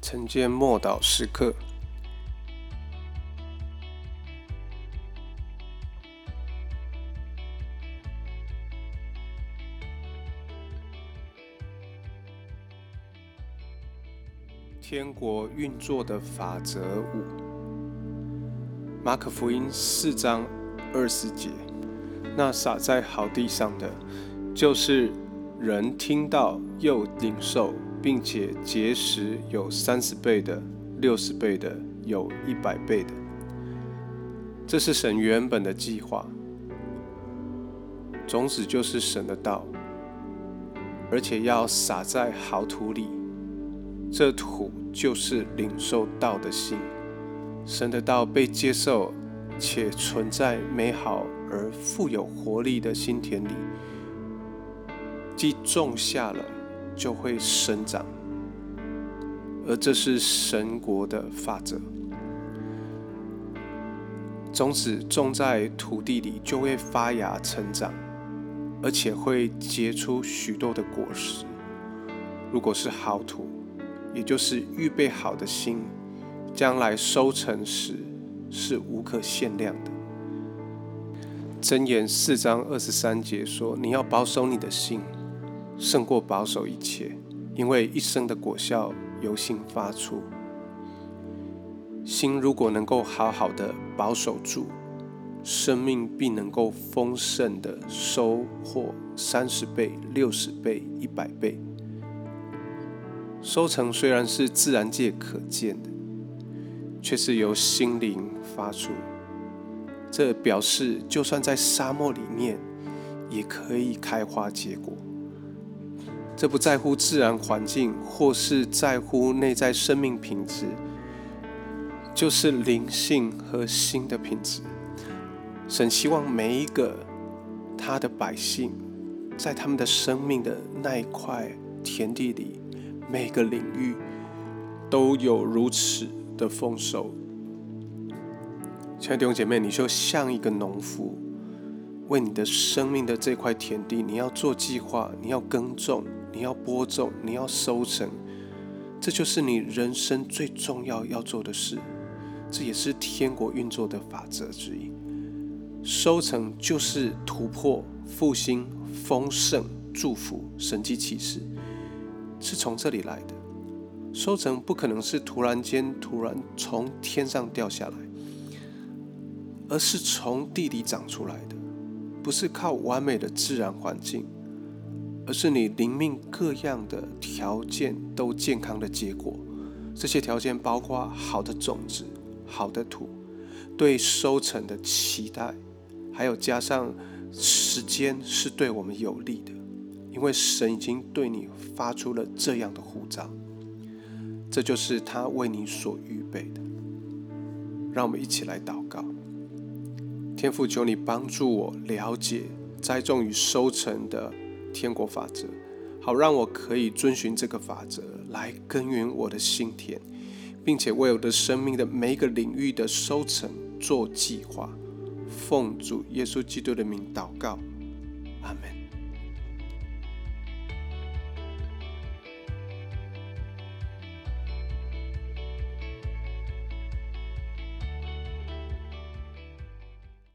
晨间默祷时刻。天国运作的法则五，马可福音四章二十节，那撒在好地上的，就是人听到又领受。并且结实有三十倍的、六十倍的、有一百倍的，这是神原本的计划。种子就是神的道，而且要撒在好土里，这土就是领受道的心。神的道被接受且存在美好而富有活力的心田里，既种下了。就会生长，而这是神国的法则。种子种在土地里，就会发芽成长，而且会结出许多的果实。如果是好土，也就是预备好的心，将来收成时是无可限量的。箴言四章二十三节说：“你要保守你的心。”胜过保守一切，因为一生的果效由心发出。心如果能够好好的保守住，生命必能够丰盛的收获三十倍、六十倍、一百倍。收成虽然是自然界可见的，却是由心灵发出。这表示，就算在沙漠里面，也可以开花结果。这不在乎自然环境，或是在乎内在生命品质，就是灵性和心的品质。神希望每一个他的百姓，在他们的生命的那一块田地里，每个领域都有如此的丰收。亲爱的弟兄姐妹，你就像一个农夫，为你的生命的这块田地，你要做计划，你要耕种。你要播种，你要收成，这就是你人生最重要要做的事。这也是天国运作的法则之一。收成就是突破、复兴、丰盛、祝福、神迹启示，是从这里来的。收成不可能是突然间突然从天上掉下来，而是从地里长出来的，不是靠完美的自然环境。而是你灵命各样的条件都健康的结果，这些条件包括好的种子、好的土、对收成的期待，还有加上时间是对我们有利的，因为神已经对你发出了这样的护照，这就是他为你所预备的。让我们一起来祷告，天父，求你帮助我了解栽种与收成的。天国法则，好让我可以遵循这个法则来耕耘我的心田，并且为我的生命的每一个领域的收成做计划。奉主耶稣基督的名祷告，阿门。